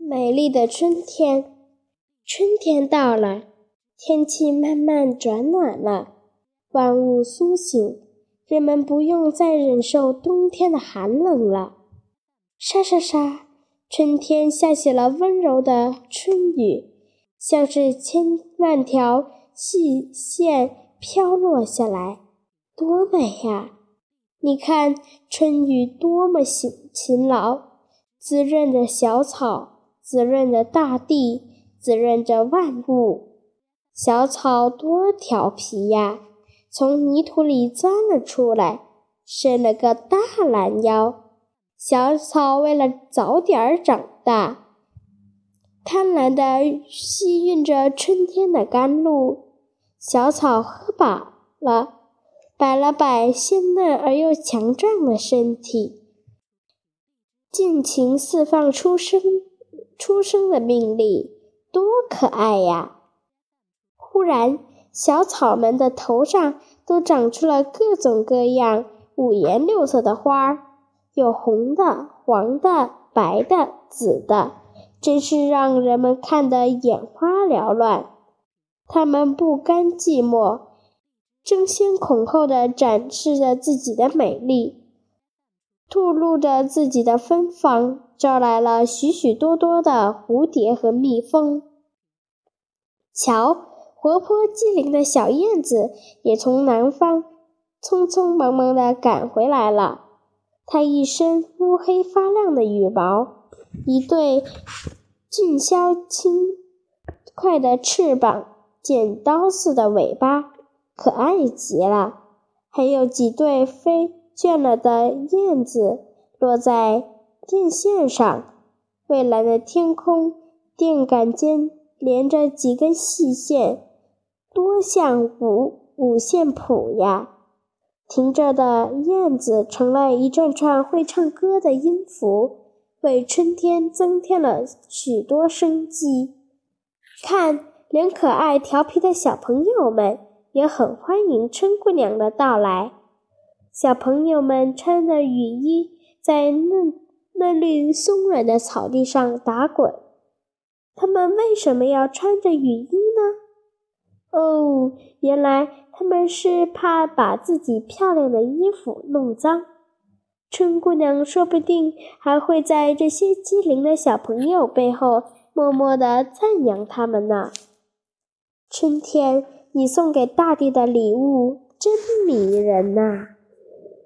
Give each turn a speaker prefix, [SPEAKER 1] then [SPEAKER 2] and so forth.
[SPEAKER 1] 美丽的春天，春天到了，天气慢慢转暖了，万物苏醒，人们不用再忍受冬天的寒冷了。沙沙沙，春天下起了温柔的春雨，像是千万条细线飘落下来，多美呀！你看，春雨多么勤勤劳，滋润着小草，滋润着大地，滋润着万物。小草多调皮呀，从泥土里钻了出来，伸了个大懒腰。小草为了早点长大，贪婪地吸吮着春天的甘露。小草喝饱了，摆了摆鲜嫩而又强壮的身体，尽情释放出生出生的命令，多可爱呀！忽然，小草们的头上都长出了各种各样、五颜六色的花儿。有红的、黄的、白的、紫的，真是让人们看得眼花缭乱。它们不甘寂寞，争先恐后地展示着自己的美丽，吐露着自己的芬芳，招来了许许多多的蝴蝶和蜜蜂。瞧，活泼机灵的小燕子也从南方匆匆忙忙地赶回来了。它一身乌黑发亮的羽毛，一对俊俏轻快的翅膀，剪刀似的尾巴，可爱极了。还有几对飞倦了的燕子落在电线上，蔚蓝的天空，电杆间连着几根细线，多像五五线谱呀！停着的燕子成了一串串会唱歌的音符，为春天增添了许多生机。看，连可爱调皮的小朋友们也很欢迎春姑娘的到来。小朋友们穿着雨衣，在嫩嫩绿松软的草地上打滚。他们为什么要穿着雨衣呢？哦，原来他们是怕把自己漂亮的衣服弄脏。春姑娘说不定还会在这些机灵的小朋友背后默默地赞扬他们呢。春天，你送给大地的礼物真迷人呐！